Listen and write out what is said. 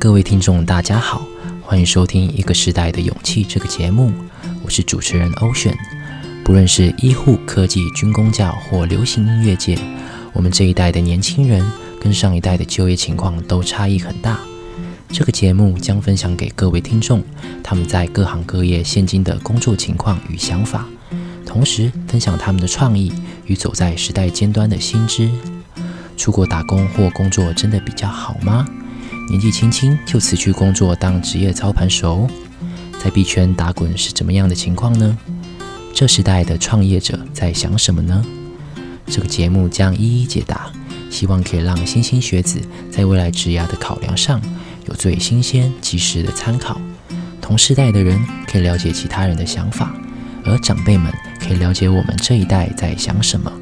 各位听众，大家好，欢迎收听《一个时代的勇气》这个节目，我是主持人 Ocean。不论是医护、科技、军工教或流行音乐界，我们这一代的年轻人跟上一代的就业情况都差异很大。这个节目将分享给各位听众他们在各行各业现今的工作情况与想法，同时分享他们的创意与走在时代尖端的新知。出国打工或工作真的比较好吗？年纪轻轻就辞去工作当职业操盘手，在币圈打滚是怎么样的情况呢？这时代的创业者在想什么呢？这个节目将一一解答，希望可以让新兴学子在未来职涯的考量上有最新鲜、及时的参考。同世代的人可以了解其他人的想法，而长辈们可以了解我们这一代在想什么。